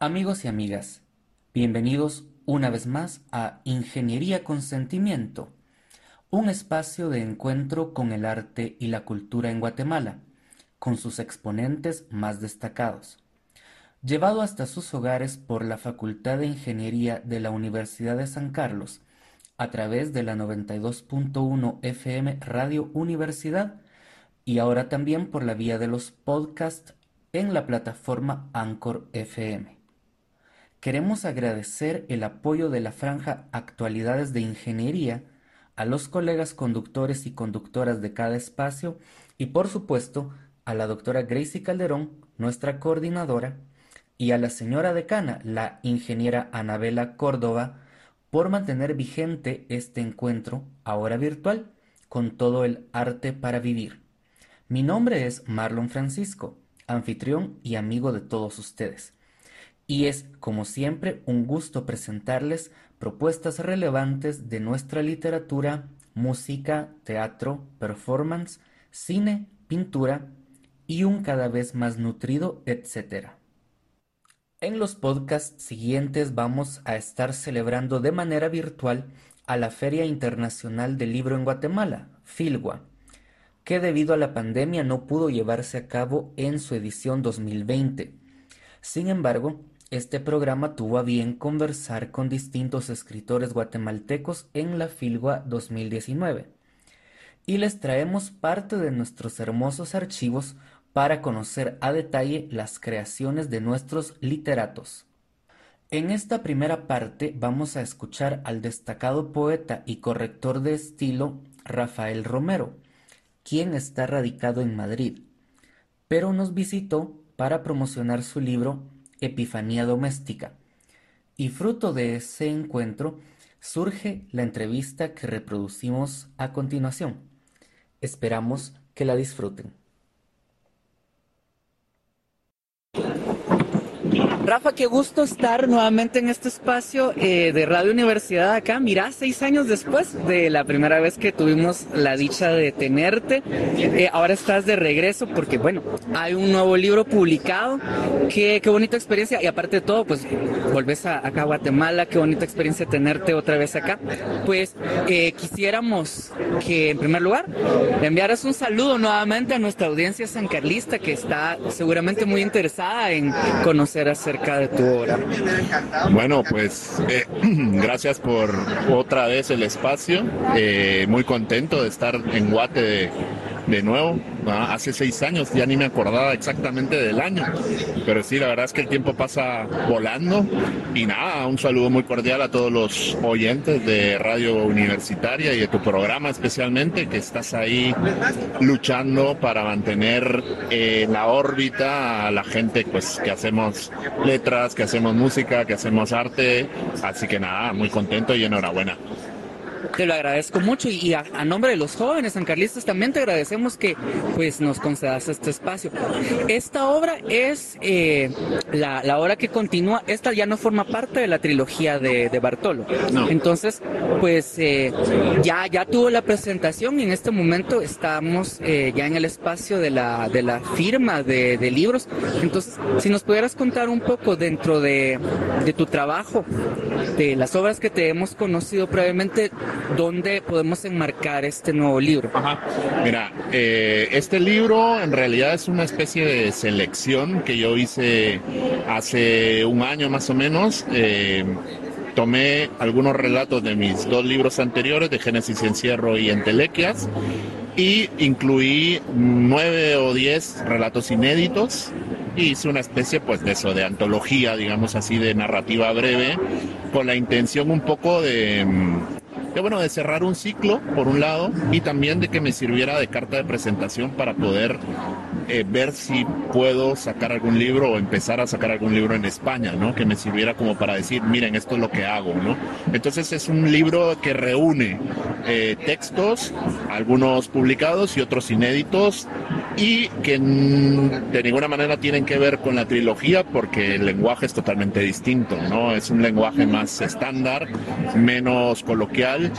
Amigos y amigas, bienvenidos una vez más a Ingeniería con Sentimiento, un espacio de encuentro con el arte y la cultura en Guatemala, con sus exponentes más destacados. Llevado hasta sus hogares por la Facultad de Ingeniería de la Universidad de San Carlos, a través de la 92.1 FM Radio Universidad y ahora también por la vía de los podcasts en la plataforma Anchor FM. Queremos agradecer el apoyo de la franja Actualidades de Ingeniería a los colegas conductores y conductoras de cada espacio y por supuesto a la doctora Gracie Calderón, nuestra coordinadora, y a la señora decana, la ingeniera Anabela Córdoba, por mantener vigente este encuentro, ahora virtual, con todo el arte para vivir. Mi nombre es Marlon Francisco, anfitrión y amigo de todos ustedes y es, como siempre, un gusto presentarles propuestas relevantes de nuestra literatura, música, teatro, performance, cine, pintura y un cada vez más nutrido, etcétera. En los podcasts siguientes vamos a estar celebrando de manera virtual a la Feria Internacional del Libro en Guatemala, FILGUA, que debido a la pandemia no pudo llevarse a cabo en su edición 2020. Sin embargo, este programa tuvo a bien conversar con distintos escritores guatemaltecos en la Filgua 2019 y les traemos parte de nuestros hermosos archivos para conocer a detalle las creaciones de nuestros literatos. En esta primera parte vamos a escuchar al destacado poeta y corrector de estilo Rafael Romero, quien está radicado en Madrid, pero nos visitó para promocionar su libro Epifanía Doméstica. Y fruto de ese encuentro surge la entrevista que reproducimos a continuación. Esperamos que la disfruten. Rafa, qué gusto estar nuevamente en este espacio eh, de Radio Universidad acá. Mira, seis años después de la primera vez que tuvimos la dicha de tenerte, eh, ahora estás de regreso porque, bueno, hay un nuevo libro publicado. Qué, qué bonita experiencia. Y aparte de todo, pues volvés acá a Guatemala. Qué bonita experiencia tenerte otra vez acá. Pues eh, quisiéramos que, en primer lugar, le enviaras un saludo nuevamente a nuestra audiencia sancarlista que está seguramente muy interesada en conocer de tu obra. Bueno, pues eh, gracias por otra vez el espacio. Eh, muy contento de estar en Guate de nuevo. Hace seis años, ya ni me acordaba exactamente del año. Pero sí, la verdad es que el tiempo pasa volando. Y nada, un saludo muy cordial a todos los oyentes de Radio Universitaria y de tu programa especialmente, que estás ahí luchando para mantener en la órbita a la gente pues que hacemos letras, que hacemos música, que hacemos arte. Así que nada, muy contento y enhorabuena. Te lo agradezco mucho y a, nombre de los jóvenes sancarlistas también te agradecemos que pues nos concedas este espacio. Esta obra es eh, la, la, obra que continúa, esta ya no forma parte de la trilogía de, de Bartolo. Entonces, pues eh, ya, ya tuvo la presentación y en este momento estamos eh, ya en el espacio de la, de la firma de, de, libros. Entonces, si nos pudieras contar un poco dentro de, de tu trabajo, de las obras que te hemos conocido previamente, ¿dónde podemos enmarcar este nuevo libro? Ajá. Mira, eh, este libro en realidad es una especie de selección que yo hice hace un año más o menos. Eh, tomé algunos relatos de mis dos libros anteriores, de Génesis Encierro y Entelequias, y incluí nueve o diez relatos inéditos y hice una especie pues de eso, de antología, digamos así, de narrativa breve, con la intención un poco de de, bueno, de cerrar un ciclo, por un lado, y también de que me sirviera de carta de presentación para poder eh, ver si puedo sacar algún libro o empezar a sacar algún libro en España, ¿no? Que me sirviera como para decir, miren, esto es lo que hago, ¿no? Entonces es un libro que reúne eh, textos, algunos publicados y otros inéditos, y que de ninguna manera tienen que ver con la trilogía porque el lenguaje es totalmente distinto, ¿no? Es un lenguaje más estándar, menos coloquial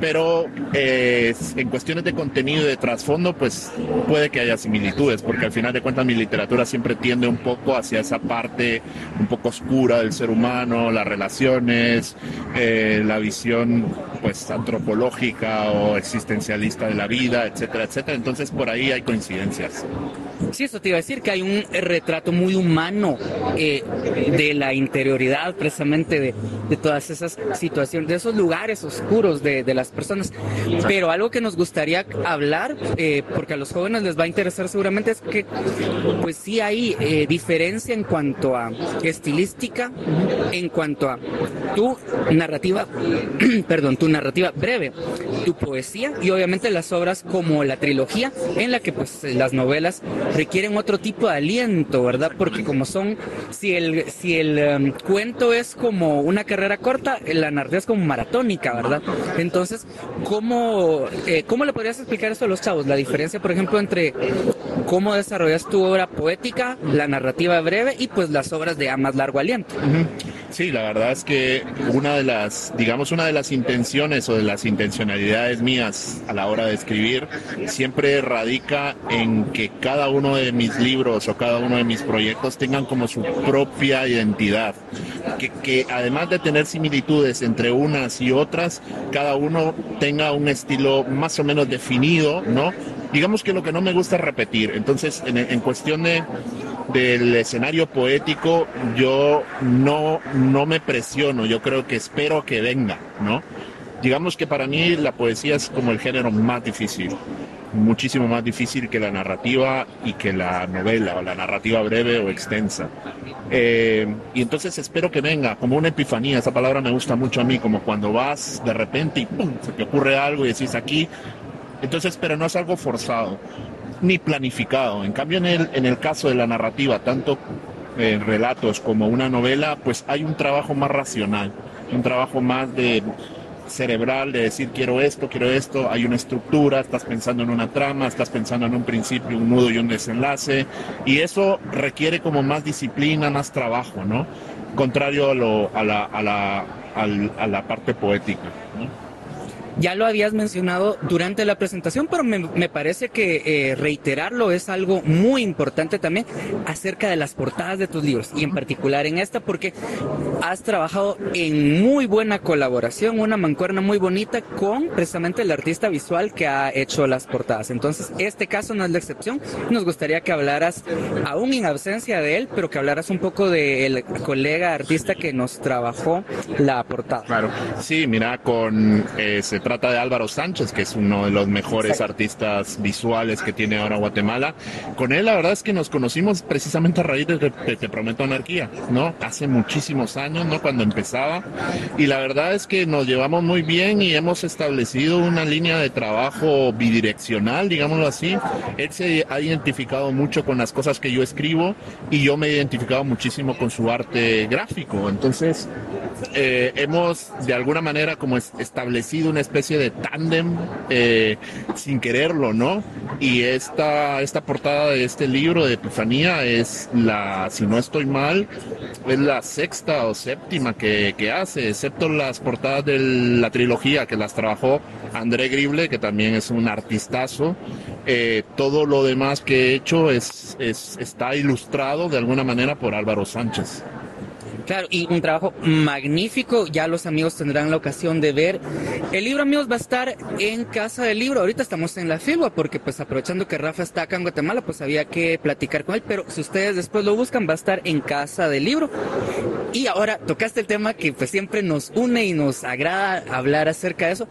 pero eh, en cuestiones de contenido y de trasfondo, pues puede que haya similitudes, porque al final de cuentas mi literatura siempre tiende un poco hacia esa parte un poco oscura del ser humano, las relaciones, eh, la visión pues antropológica o existencialista de la vida, etcétera, etcétera. Entonces por ahí hay coincidencias. Sí, eso te iba a decir, que hay un retrato muy humano eh, de la interioridad precisamente de, todas esas situaciones, de esos lugares oscuros de, de las personas. Pero algo que nos gustaría hablar, eh, porque a los jóvenes les va a interesar seguramente, es que pues sí hay eh, diferencia en cuanto a estilística, en cuanto a tu narrativa, perdón, tu narrativa breve, tu poesía y obviamente las obras como la trilogía, en la que pues las novelas requieren otro tipo de aliento, ¿verdad? Porque como son, si el, si el um, cuento es como una carrera corta, la narrativa es como maratónica, ¿verdad? Entonces, ¿cómo, eh, ¿cómo le podrías explicar eso a los chavos? La diferencia, por ejemplo, entre cómo desarrollas tu obra poética, la narrativa breve y pues las obras de a más largo aliento. Sí, la verdad es que una de las, digamos, una de las intenciones o de las intencionalidades mías a la hora de escribir siempre radica en que cada uno de mis libros o cada uno de mis proyectos tengan como su propia identidad. Que, que además de tener similitudes entre unas y otras, cada uno tenga un estilo más o menos definido, ¿no? Digamos que lo que no me gusta es repetir. Entonces, en, en cuestión de, del escenario poético, yo no, no me presiono, yo creo que espero que venga, ¿no? Digamos que para mí la poesía es como el género más difícil, muchísimo más difícil que la narrativa y que la novela, o la narrativa breve o extensa. Eh, y entonces espero que venga como una epifanía, esa palabra me gusta mucho a mí, como cuando vas de repente y ¡pum! se te ocurre algo y decís aquí, entonces, pero no es algo forzado ni planificado. En cambio, en el, en el caso de la narrativa, tanto en relatos como una novela, pues hay un trabajo más racional, un trabajo más de cerebral de decir quiero esto, quiero esto, hay una estructura, estás pensando en una trama, estás pensando en un principio, un nudo y un desenlace, y eso requiere como más disciplina, más trabajo, ¿no? Contrario a, lo, a, la, a, la, a la parte poética. Ya lo habías mencionado durante la presentación, pero me, me parece que eh, reiterarlo es algo muy importante también acerca de las portadas de tus libros y en particular en esta porque has trabajado en muy buena colaboración, una mancuerna muy bonita con precisamente el artista visual que ha hecho las portadas. Entonces, este caso no es la excepción. Nos gustaría que hablaras, aún en ausencia de él, pero que hablaras un poco del colega artista que nos trabajó la portada. Claro, sí, mira, con ese trata de Álvaro Sánchez, que es uno de los mejores artistas visuales que tiene ahora Guatemala. Con él la verdad es que nos conocimos precisamente a raíz de Te, Prometo Anarquía, ¿no? Hace muchísimos años, ¿no? Cuando empezaba. Y la verdad es que nos llevamos muy bien y hemos establecido una línea de trabajo bidireccional, digámoslo así. Él se ha identificado mucho con las cosas que yo escribo y yo me he identificado muchísimo con su arte gráfico. Entonces, eh, hemos de alguna manera como establecido una especie especie de tándem eh, sin quererlo, ¿no? Y esta, esta portada de este libro de Epifanía es la, si no estoy mal, es la sexta o séptima que, que hace, excepto las portadas de la trilogía que las trabajó André Grible, que también es un artistazo. Eh, todo lo demás que he hecho es, es, está ilustrado de alguna manera por Álvaro Sánchez. Claro, y un trabajo magnífico. Ya los amigos tendrán la ocasión de ver. El libro, amigos, va a estar en Casa del Libro. Ahorita estamos en la Filua porque, pues, aprovechando que Rafa está acá en Guatemala, pues había que platicar con él. Pero si ustedes después lo buscan, va a estar en Casa del Libro. Y ahora tocaste el tema que, pues, siempre nos une y nos agrada hablar acerca de eso.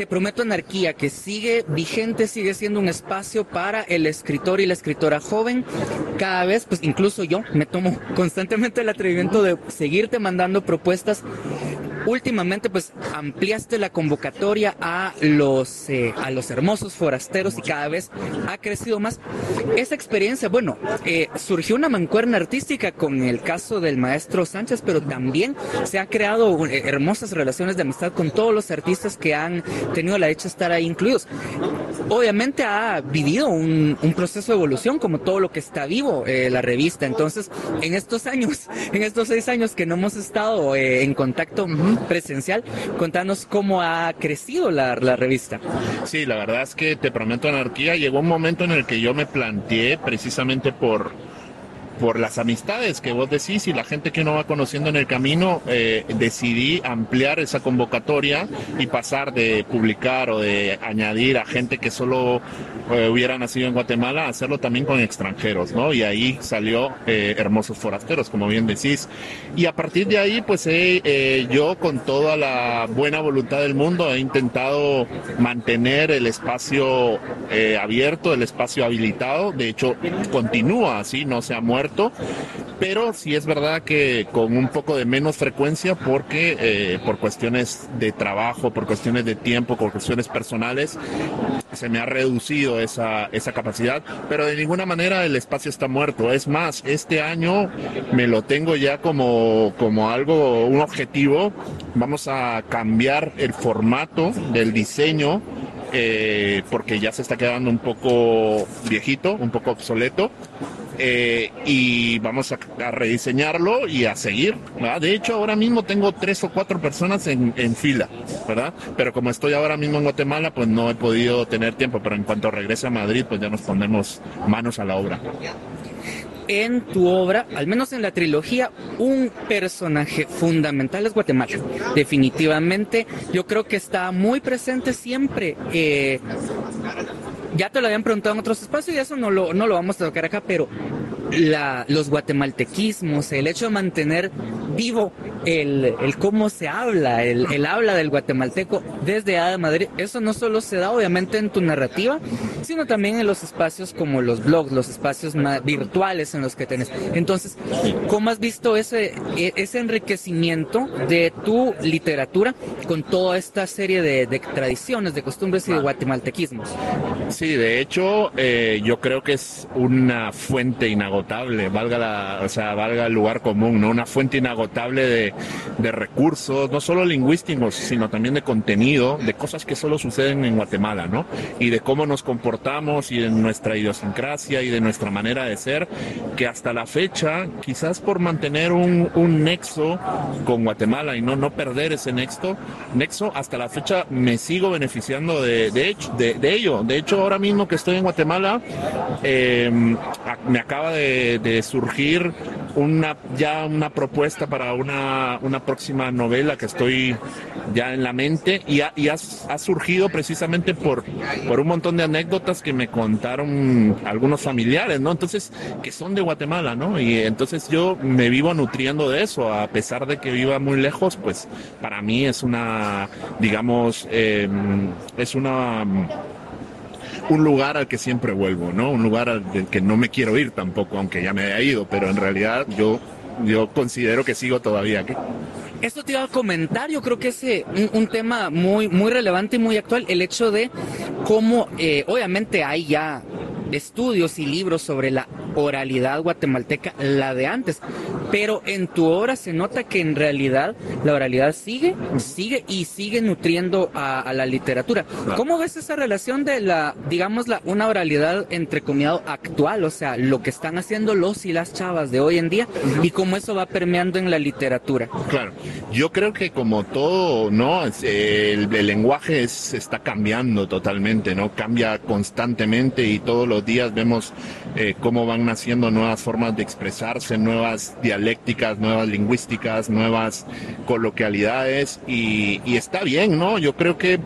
Te prometo anarquía, que sigue vigente, sigue siendo un espacio para el escritor y la escritora joven. Cada vez, pues, incluso yo me tomo constantemente el atrevimiento de seguirte mandando propuestas. Últimamente, pues ampliaste la convocatoria a los eh, a los hermosos forasteros y cada vez ha crecido más. Esa experiencia, bueno, eh, surgió una mancuerna artística con el caso del maestro Sánchez, pero también se ha creado eh, hermosas relaciones de amistad con todos los artistas que han tenido la dicha de estar ahí incluidos. Obviamente ha vivido un, un proceso de evolución, como todo lo que está vivo la revista. Entonces, en estos años, en estos seis años que no hemos estado eh, en contacto, presencial. Contanos cómo ha crecido la, la revista. Sí, la verdad es que Te Prometo Anarquía llegó un momento en el que yo me planteé precisamente por por las amistades que vos decís y la gente que uno va conociendo en el camino, eh, decidí ampliar esa convocatoria y pasar de publicar o de añadir a gente que solo eh, hubiera nacido en Guatemala a hacerlo también con extranjeros, ¿no? Y ahí salió eh, Hermosos Forasteros, como bien decís. Y a partir de ahí, pues yo con toda la buena voluntad del mundo he intentado mantener el espacio abierto, el espacio habilitado. De hecho, continúa así, no se ha muerto pero sí es verdad que con un poco de menos frecuencia porque eh, por cuestiones de trabajo, por cuestiones de tiempo, por cuestiones personales, se me ha reducido esa, esa capacidad, pero de ninguna manera el espacio está muerto. Es más, este año me lo tengo ya como, como algo, un objetivo. Vamos a cambiar el formato del diseño eh, porque ya se está quedando un poco viejito, un poco obsoleto. Eh, y vamos a, rediseñarlo y a seguir. De hecho, ahora mismo tengo tres o cuatro personas en, fila, ¿verdad? Pero como estoy ahora mismo en Guatemala, pues no he podido tener tiempo, pero en cuanto regrese a Madrid, pues ya nos ponemos manos a la obra en tu obra, al menos en la trilogía, un personaje fundamental es Guatemala. Definitivamente, yo creo que está muy presente siempre. Eh, ya te lo habían preguntado en otros espacios y eso no lo, no lo vamos a tocar acá, pero la, los guatemaltequismos, el hecho de mantener vivo el, el cómo se habla, el, el, habla del guatemalteco desde A de Madrid, eso no solo se da obviamente en tu narrativa, sino también en los espacios como los blogs, los espacios más virtuales en los que tenés. Entonces, ¿cómo has visto ese, e, ese enriquecimiento de tu literatura con toda esta serie de, de tradiciones, de costumbres y de guatemaltequismos? Sí, de hecho, eh, yo creo que es una fuente inagotable, valga la, o sea, valga el lugar común, ¿no? Una fuente inagotable de, de recursos, no solo lingüísticos, sino también de contenido, de cosas que solo suceden en Guatemala, ¿no? Y de cómo nos comportamos y de nuestra idiosincrasia y de nuestra manera de ser, que hasta la fecha, quizás por mantener un, un nexo con Guatemala y no, no perder ese nexo, nexo, hasta la fecha me sigo beneficiando de, de, hecho, de, de ello. De hecho, ahora mismo que estoy en Guatemala, eh, me acaba de, surgir una ya una propuesta para una, una próxima novela que estoy ya en la mente y, ha, surgido precisamente por, por un montón de anécdotas que me contaron algunos familiares, ¿no? Entonces, que son de Guatemala, ¿no? Y entonces yo me vivo nutriendo de eso, a pesar de que viva muy lejos, pues para mí es una, digamos, eh, es una un lugar al que siempre vuelvo, ¿no? Un lugar al que no me quiero ir tampoco, aunque ya me haya ido, pero en realidad yo, yo considero que sigo todavía aquí. Esto te iba a comentar, yo creo que es eh, un, tema muy, muy relevante y muy actual, el hecho de cómo, eh, obviamente hay ya estudios y libros sobre la oralidad guatemalteca, la de antes. Pero en tu obra se nota que en realidad la oralidad sigue, sigue y sigue nutriendo a, la literatura. ¿Cómo ves esa relación de la, digamos, la, una oralidad entre comillado actual, o sea, lo que están haciendo los y las chavas de hoy en día y cómo eso va permeando en la literatura? Claro, yo creo que como todo, ¿no? El, el lenguaje es, está cambiando totalmente, ¿no? Cambia constantemente y todos los días vemos eh, cómo van naciendo nuevas formas de expresarse, nuevas dialécticas, nuevas lingüísticas, nuevas coloquialidades y, está bien, ¿no? Yo creo que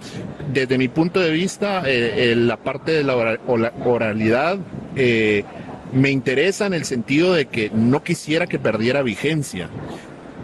desde mi punto de vista eh, la parte de la oralidad eh, me interesa en el sentido de que no quisiera que perdiera vigencia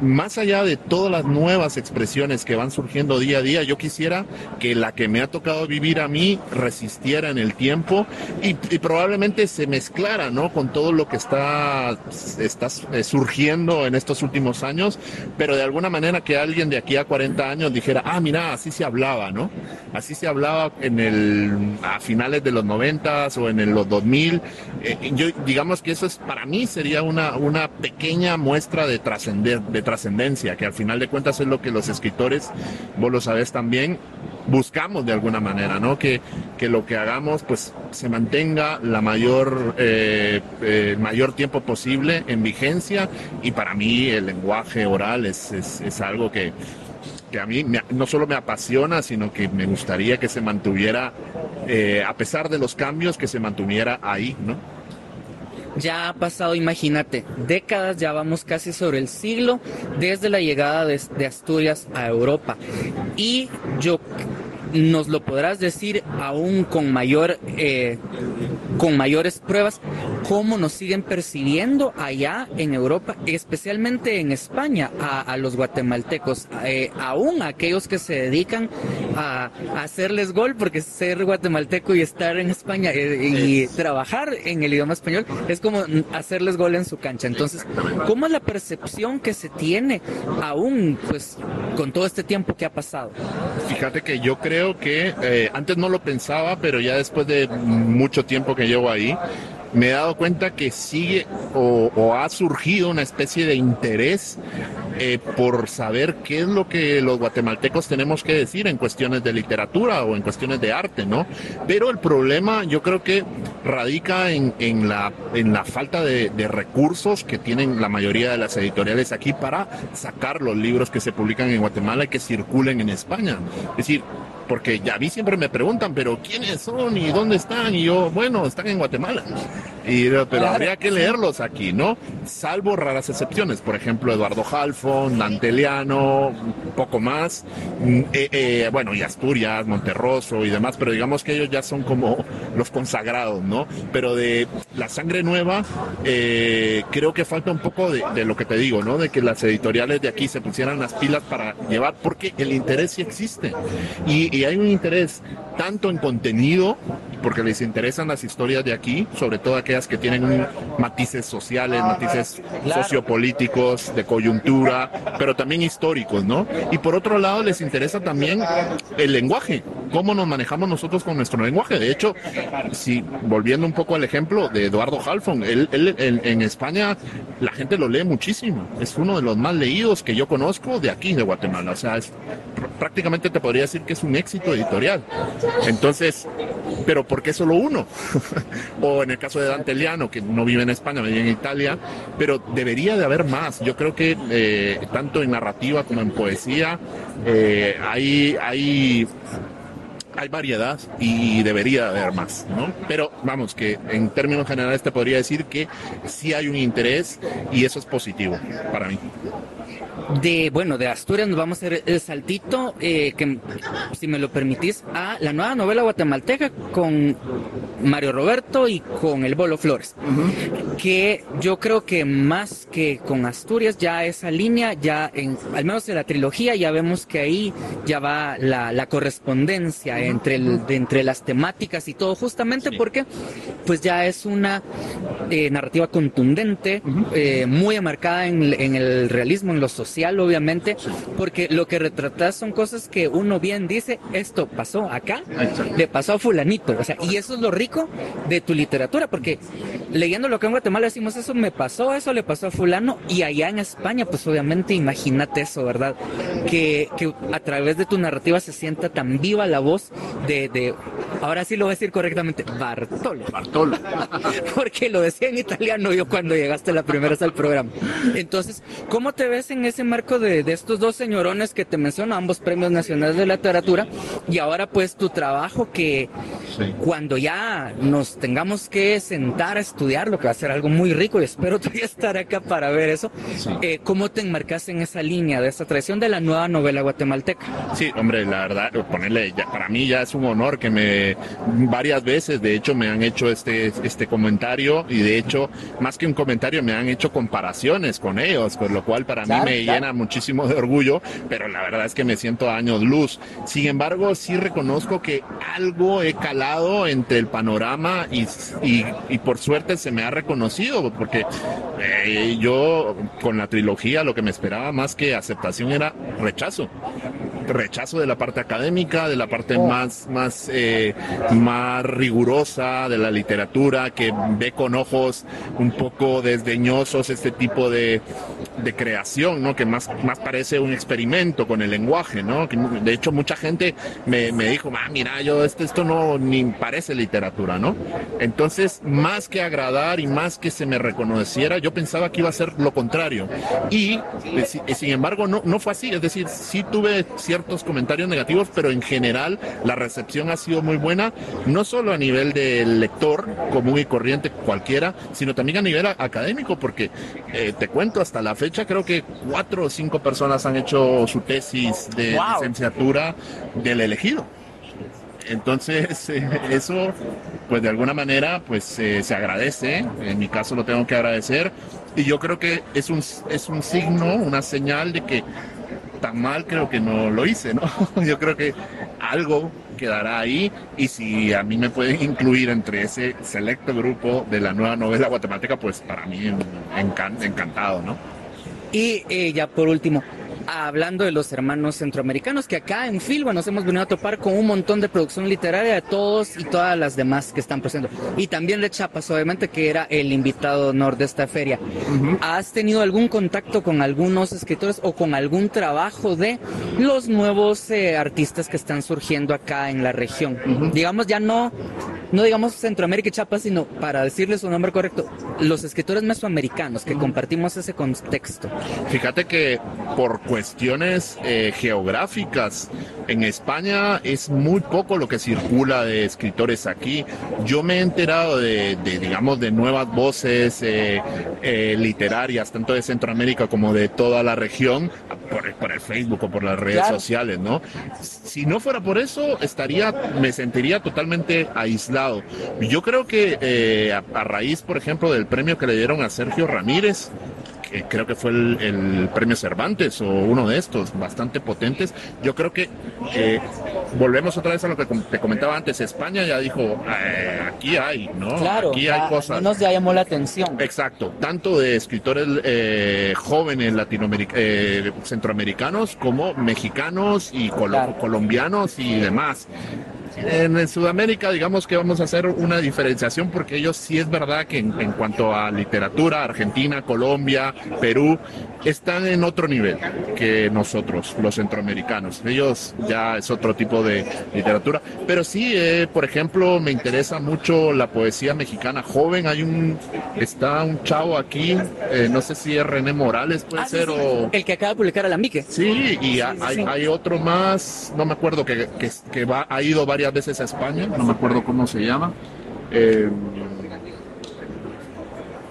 más allá de todas las nuevas expresiones que van surgiendo día a día, yo quisiera que la que me ha tocado vivir a mí resistiera en el tiempo y, probablemente se mezclara, ¿no? Con todo lo que está, está surgiendo en estos últimos años, pero de alguna manera que alguien de aquí a 40 años dijera, ah, mira, así se hablaba, ¿no? Así se hablaba en el, a finales de los 90 o en los 2000. Eh, yo, digamos que eso es, para mí sería una, una pequeña muestra de trascender, de trascendencia, que al final de cuentas es lo que los escritores, vos lo sabés también, buscamos de alguna manera, ¿no? Que, que lo que hagamos pues se mantenga la mayor, eh, eh, mayor tiempo posible en vigencia y para mí el lenguaje oral es, es, algo que que a mí no solo me apasiona, sino que me gustaría que se mantuviera, eh, a pesar de los cambios, que se mantuviera ahí, ¿no? Ya ha pasado, imagínate, décadas, ya vamos casi sobre el siglo desde la llegada de, Asturias a Europa. Y yo nos lo podrás decir aún con mayor eh, con mayores pruebas cómo nos siguen percibiendo allá en Europa especialmente en España a, los guatemaltecos eh, aún aquellos que se dedican a, hacerles gol porque ser guatemalteco y estar en España eh, y trabajar en el idioma español es como hacerles gol en su cancha. Entonces cómo es la percepción que se tiene aún pues con todo este tiempo que ha pasado fíjate que yo creo que eh, antes no lo pensaba, pero ya después de mucho tiempo que llevo ahí, me he dado cuenta que sigue o, ha surgido una especie de interés eh, por saber qué es lo que los guatemaltecos tenemos que decir en cuestiones de literatura o en cuestiones de arte, ¿no? Pero el problema yo creo que radica en, la, en la falta de, de, recursos que tienen la mayoría de las editoriales aquí para sacar los libros que se publican en Guatemala y que circulen en España. Es decir, porque ya a mí siempre me preguntan, pero ¿quiénes son y dónde están? Y yo, bueno, están en Guatemala. Y, pero habría que leerlos aquí, ¿no? Salvo raras excepciones, por ejemplo, Eduardo Halfon, Danteliano, un poco más, mm, eh, eh, bueno, y Asturias, Monterroso y demás, pero digamos que ellos ya son como los consagrados, ¿no? Pero de la sangre nueva, eh, creo que falta un poco de, de, lo que te digo, ¿no? De que las editoriales de aquí se pusieran las pilas para llevar, porque el interés sí existe. Y, y hay un interés tanto en contenido, porque les interesan las historias de aquí, sobre todo aquellas que tienen matices sociales, matices sociopolíticos, de coyuntura, pero también históricos, ¿no? Y por otro lado les interesa también el lenguaje, cómo nos manejamos nosotros con nuestro lenguaje. De hecho, si volviendo un poco al ejemplo de Eduardo Halfon, él, en España la gente lo lee muchísimo. Es uno de los más leídos que yo conozco de aquí, de Guatemala. O sea, es, prácticamente te podría decir que es un éxito editorial. Entonces, pero ¿por qué solo uno? o en el caso de Dante Liano, que no vive en España, vive en Italia, pero debería de haber más. Yo creo que eh, tanto en narrativa como en poesía eh, hay, hay hay variedad y debería haber más, ¿no? Pero vamos, que en términos generales te podría decir que sí hay un interés y eso es positivo para mí de, bueno, de Asturias nos vamos a hacer el saltito, eh, que si me lo permitís, a la nueva novela guatemalteca con Mario Roberto y con el Bolo Flores. Que yo creo que más que con Asturias, ya esa línea, ya en, al menos en la trilogía, ya vemos que ahí ya va la, correspondencia entre, el, entre las temáticas y todo, justamente porque pues ya es una eh, narrativa contundente, eh, muy enmarcada en, en el realismo, en lo social obviamente, porque lo que retratas son cosas que uno bien dice, esto pasó acá, le pasó a fulanito, o sea, y eso es lo rico de tu literatura, porque leyendo lo que en Guatemala decimos, eso me pasó, eso le pasó a fulano, y allá en España, pues obviamente imagínate eso, ¿verdad? Que, que a través de tu narrativa se sienta tan viva la voz de, de ahora sí lo voy a decir correctamente, Bartolo. Bartolo. porque lo decía en italiano yo cuando llegaste la primera vez al programa. Entonces, ¿cómo te ves en ese marco de, estos dos señorones que te menciono, ambos premios nacionales de literatura, y ahora pues tu trabajo que cuando ya nos tengamos que sentar a estudiar, lo que va a ser algo muy rico y espero todavía estar acá para ver eso, eh, ¿cómo te enmarcas en esa línea de esa tradición de la nueva novela guatemalteca? Sí, hombre, la verdad, ponerle, ya, para mí ya es un honor que me, varias veces, de hecho, me han hecho este, este comentario y de hecho, más que un comentario, me han hecho comparaciones con ellos, con lo cual para mí me llena muchísimo de orgullo, pero la verdad es que me siento a años luz. Sin embargo, sí reconozco que algo he calado entre el panorama y, y, por suerte se me ha reconocido, porque eh, yo con la trilogía lo que me esperaba más que aceptación era rechazo rechazo de la parte académica, de la parte más, más, eh, más rigurosa de la literatura, que ve con ojos un poco desdeñosos este tipo de, de creación, ¿no? Que más, más parece un experimento con el lenguaje, ¿no? Que, de hecho, mucha gente me, me dijo, ah, mira, yo esto, esto no ni parece literatura, ¿no? Entonces, más que agradar y más que se me reconociera, yo pensaba que iba a ser lo contrario. Y, eh, sin embargo, no, no fue así. Es decir, sí tuve ciertos comentarios negativos, pero en general la recepción ha sido muy buena, no solo a nivel del lector común y corriente cualquiera, sino también a nivel académico, porque eh, te cuento, hasta la fecha creo que cuatro o cinco personas han hecho su tesis de licenciatura del elegido. Entonces, eh, eso, pues de alguna manera, pues eh, se agradece. En mi caso lo tengo que agradecer. Y yo creo que es un, es un signo, una señal de que mal creo que no lo hice, ¿no? Yo creo que algo quedará ahí y si a mí me pueden incluir entre ese selecto grupo de la nueva novela guatemalteca, pues para mí encantado, ¿no? Y eh, ya por último, hablando de los hermanos centroamericanos, que acá en Filba nos hemos venido a topar con un montón de producción literaria de todos y todas las demás que están presentando. Y también de Chapas, obviamente, que era el invitado honor de esta feria. ¿Has tenido algún contacto con algunos escritores o con algún trabajo de los nuevos eh, artistas que están surgiendo acá en la región? Digamos, ya no, no digamos Centroamérica y Chapas, sino para decirles su nombre correcto, los escritores mesoamericanos que compartimos ese contexto. Fíjate que por cuestiones eh, geográficas. En España es muy poco lo que circula de escritores aquí. Yo me he enterado de, digamos, de nuevas voces eh, eh, literarias, tanto de Centroamérica como de toda la región, por, el Facebook o por las redes sociales, ¿no? Si no fuera por eso, estaría, me sentiría totalmente aislado. Yo creo que a raíz, por ejemplo, del premio que le dieron a Sergio Ramírez, creo que fue el, premio Cervantes o uno de estos, bastante potentes. Yo creo que volvemos otra vez a lo que te comentaba antes. España ya dijo, eh, aquí hay, ¿no? Claro, aquí hay cosas. Nos ya llamó la atención. Exacto, tanto de escritores eh, jóvenes latinoamericanos, eh, centroamericanos como mexicanos y colombianos y demás en Sudamérica digamos que vamos a hacer una diferenciación porque ellos sí es verdad que en, cuanto a literatura, Argentina, Colombia, Perú, están en otro nivel que nosotros, los centroamericanos. Ellos ya es otro tipo de literatura. Pero sí, eh, por ejemplo, me interesa mucho la poesía mexicana joven. Hay un, está un chavo aquí, eh, no sé si es René Morales, puede ah, ser, o... El que acaba de publicar a la Mique. Sí, y hay, hay, otro más, no me acuerdo, que, que, que va, ha ido varias veces a España, no me acuerdo cómo se llama. Eh,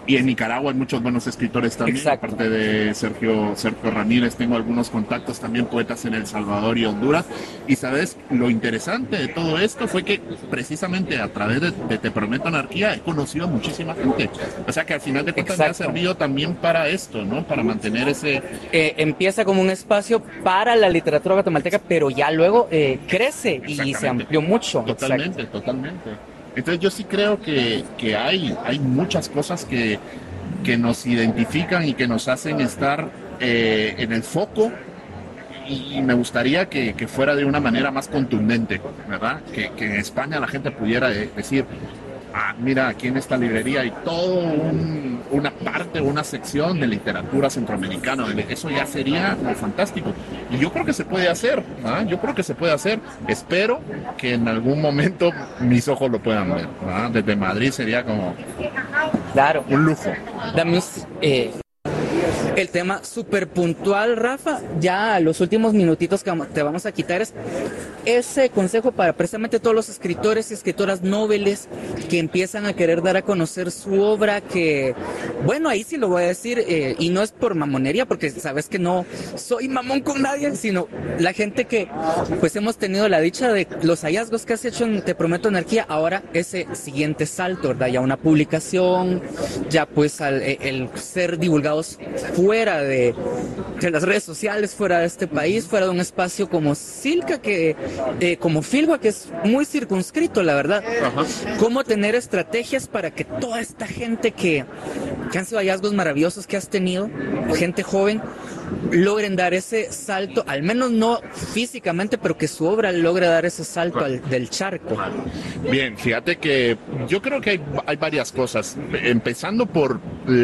y en Nicaragua hay muchos buenos escritores también, aparte de Sergio, Sergio Ramírez, tengo algunos contactos también, poetas en El Salvador y Honduras. Y sabes, lo interesante de todo esto fue que precisamente a través de, Te Prometo Anarquía he conocido a muchísima gente. O sea que al final de cuentas me ha servido también para esto, ¿no? Para mantener ese... Eh, empieza como un espacio para la literatura guatemalteca, pero ya luego eh, crece y se amplió mucho. Totalmente, totalmente. Entonces yo sí creo que, hay, hay muchas cosas que, nos identifican y que nos hacen estar eh, en el foco y me gustaría que, fuera de una manera más contundente, ¿verdad? Que, que en España la gente pudiera decir, ah, mira, aquí en esta librería hay todo una parte, una sección de literatura centroamericana. Eso ya sería fantástico. Y yo creo que se puede hacer, ¿ah? yo creo que se puede hacer. Espero que en algún momento mis ojos lo puedan ver. ¿ah? Desde Madrid sería como claro. un lujo. Eh, el tema súper puntual, Rafa. Ya los últimos minutitos que te vamos a quitar es ese consejo para precisamente todos los escritores y escritoras noveles que empiezan a querer dar a conocer su obra, que, bueno, ahí sí lo voy a decir, eh, y no es por mamonería, porque sabes que no soy mamón con nadie, sino la gente que, pues hemos tenido la dicha de los hallazgos que has hecho en Te Prometo Anarquía, ahora ese siguiente salto, ¿verdad? Ya una publicación, ya pues el ser divulgados fuera de, las redes sociales, fuera de este país, fuera de un espacio como Silca, que, eh, como Filgua, que es muy circunscrito, la verdad. Cómo tener estrategias para que toda esta gente que, que han sido hallazgos maravillosos que has tenido, gente joven, logren dar ese salto, al menos no físicamente, pero que su obra logre dar ese salto al, del charco. Bien, fíjate que yo creo que hay, hay, varias cosas, empezando por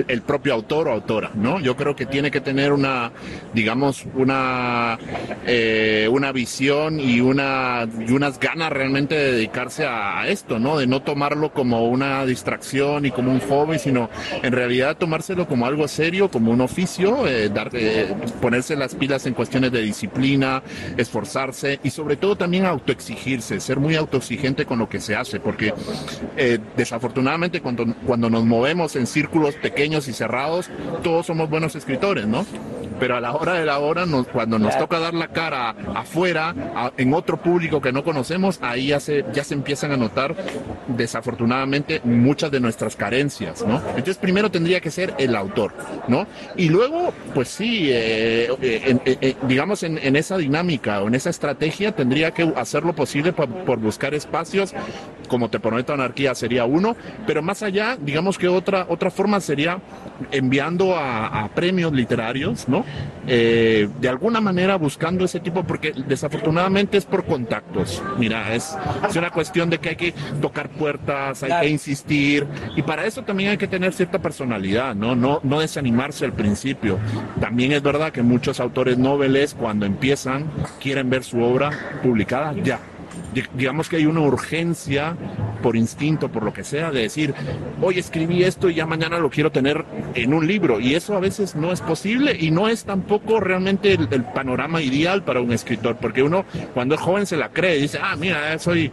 el propio autor o autora, ¿no? Yo creo que tiene que tener una, digamos, una, eh, una visión y, una, y unas ganas realmente de dedicarse a, esto, ¿no? De no tomarlo como una distracción y como un hobby, sino en realidad tomárselo como algo serio, como un oficio, eh, dar, eh, ponerse las pilas en cuestiones de disciplina, esforzarse y sobre todo también autoexigirse, ser muy autoexigente con lo que se hace, porque eh, desafortunadamente cuando, cuando nos movemos en círculos pequeños y cerrados, todos somos buenos escritores, ¿no? pero a la hora de la hora, nos, cuando nos toca dar la cara afuera, en otro público que no conocemos, ahí ya se, ya se empiezan a notar, desafortunadamente, muchas de nuestras carencias, ¿no? Entonces, primero tendría que ser el autor, ¿no? Y luego, pues sí, eh, eh, eh, digamos, en, esa dinámica o en esa estrategia, tendría que hacer lo posible por, por buscar espacios, como Te Prometo Anarquía sería uno, pero más allá, digamos que otra, otra forma sería enviando a, premios literarios, ¿no? Eh, de alguna manera buscando ese tipo, porque desafortunadamente es por contactos. Mira, es, es una cuestión de que hay que tocar puertas, hay que insistir, y para eso también hay que tener cierta personalidad, ¿no? No, no desanimarse al principio. También es verdad que muchos autores noveles, cuando empiezan, quieren ver su obra publicada ya digamos que hay una urgencia por instinto, por lo que sea, de decir, hoy escribí esto y ya mañana lo quiero tener en un libro. Y eso a veces no es posible y no es tampoco realmente el, panorama ideal para un escritor, porque uno cuando es joven se la cree y dice, ah, mira, eh, soy,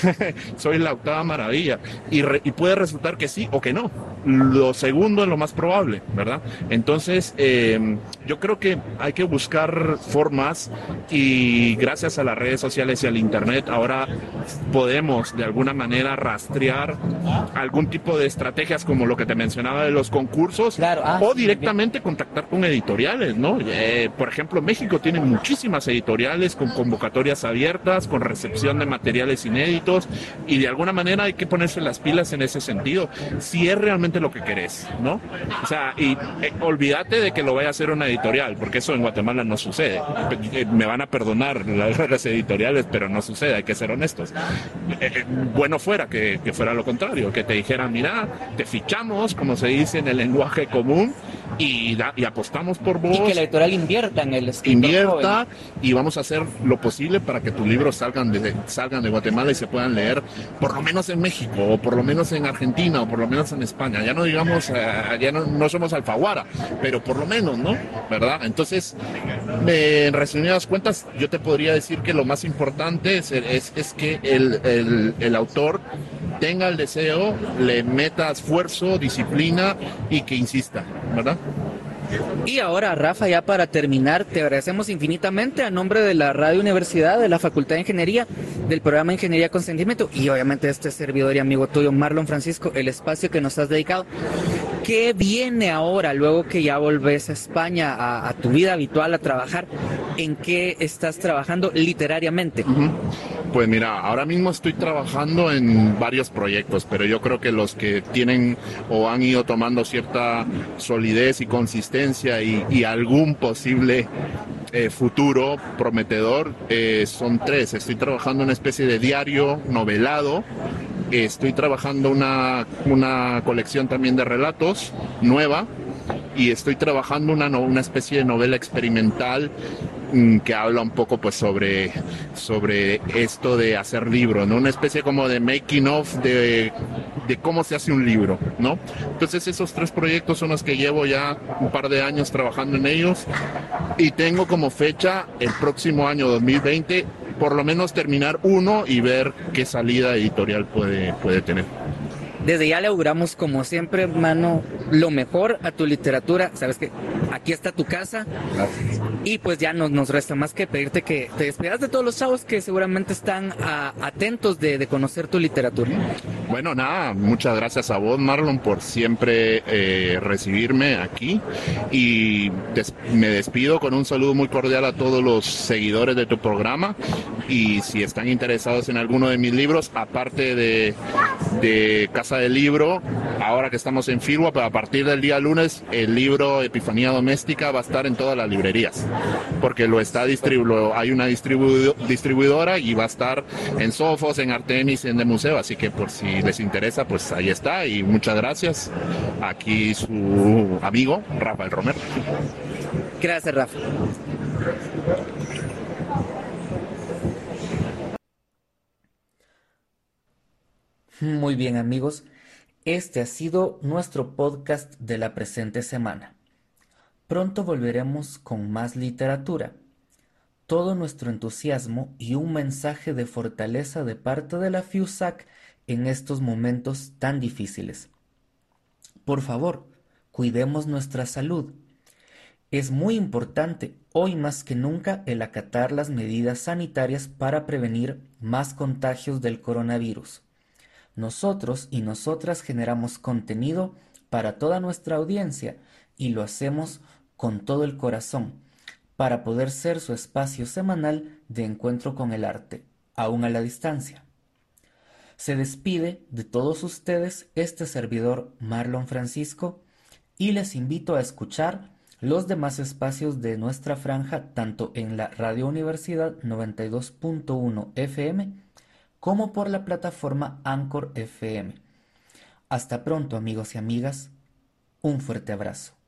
soy la octava maravilla. Y, puede resultar que sí o que no. Lo segundo es lo más probable, ¿verdad? Entonces, em, yo creo que hay que buscar formas y gracias a las redes sociales y al Internet, ahora podemos de alguna manera rastrear algún tipo de estrategias como lo que te mencionaba de los concursos ah, o directamente contactar con editoriales, ¿no? Eh, por ejemplo, México tiene muchísimas editoriales con convocatorias abiertas, con recepción de materiales inéditos y de alguna manera hay que ponerse las pilas en ese sentido, si es realmente lo que querés, ¿no? O sea, y eh, olvídate de que lo vaya a hacer una editorial, porque eso en Guatemala no sucede. Eh, me van a perdonar las editoriales, pero no sucede que ser honestos. Eh, bueno fuera que, fuera lo contrario, que te dijeran, mira, te fichamos, como se dice en el lenguaje común, y, y apostamos por vos. Y que la editorial invierta en el Invierta y vamos a hacer lo posible para que tus libros salgan de, salgan de Guatemala y se puedan leer por lo menos en México, o por lo menos en Argentina, o por lo menos en España. Ya no digamos, eh, ya no, no somos Alfaguara, pero por lo menos, ¿no? ¿Verdad? Entonces, en resumidas cuentas, yo te podría decir que lo más importante es es, que el, el autor tenga el deseo, le meta esfuerzo, disciplina y que insista, ¿verdad? Thank you. Y ahora, Rafa, ya para terminar, te agradecemos infinitamente a nombre de la Radio Universidad, de la Facultad de Ingeniería, del programa Ingeniería con Sentimiento y obviamente este servidor y amigo tuyo, Marlon Francisco, el espacio que nos has dedicado. ¿Qué viene ahora, luego que ya volvés a España, a, tu vida habitual, a trabajar? ¿En qué estás trabajando literariamente? Pues mira, ahora mismo estoy trabajando en varios proyectos, pero yo creo que los que tienen o han ido tomando cierta solidez y consistencia y, algún posible eh, futuro prometedor eh, son tres. Estoy trabajando una especie de diario novelado Estoy trabajando una, una colección también de relatos nueva y estoy trabajando una, una especie de novela experimental que habla un poco pues sobre, sobre esto de hacer libros, ¿no? Una especie como de making of de, de, cómo se hace un libro, ¿no? Entonces esos tres proyectos son los que llevo ya un par de años trabajando en ellos y tengo como fecha el próximo año 2020 por lo menos terminar uno y ver qué salida editorial puede, puede tener. Desde ya le auguramos, como siempre, mano, lo mejor a tu literatura. Sabes que aquí está tu casa. Y pues ya no nos resta más que pedirte que te despidas de todos los chavos que seguramente están atentos de, conocer tu literatura. Bueno, nada, muchas gracias a vos, Marlon, por siempre eh, recibirme aquí. Y me despido con un saludo muy cordial a todos los seguidores de tu programa. Y si están interesados en alguno de mis libros, aparte de, de Casa del Libro, ahora que estamos en Firwa, pero a partir del día lunes el libro Epifanía Doméstica va a estar en todas las librerías, porque lo está distribuido, hay una distribuidora y va a estar en Sofos, en Artemis, en The Museo, así que por si les interesa, pues ahí está y muchas gracias. Aquí su amigo Rafael Romero. Gracias, Rafa. Muy bien amigos, este ha sido nuestro podcast de la presente semana. Pronto volveremos con más literatura, todo nuestro entusiasmo y un mensaje de fortaleza de parte de la FIUSAC en estos momentos tan difíciles. Por favor, cuidemos nuestra salud. Es muy importante hoy más que nunca el acatar las medidas sanitarias para prevenir más contagios del coronavirus. Nosotros y nosotras generamos contenido para toda nuestra audiencia y lo hacemos con todo el corazón para poder ser su espacio semanal de encuentro con el arte, aún a la distancia. Se despide de todos ustedes este servidor Marlon Francisco y les invito a escuchar los demás espacios de nuestra franja tanto en la Radio Universidad 92.1 FM como por la plataforma Anchor FM. Hasta pronto amigos y amigas, un fuerte abrazo.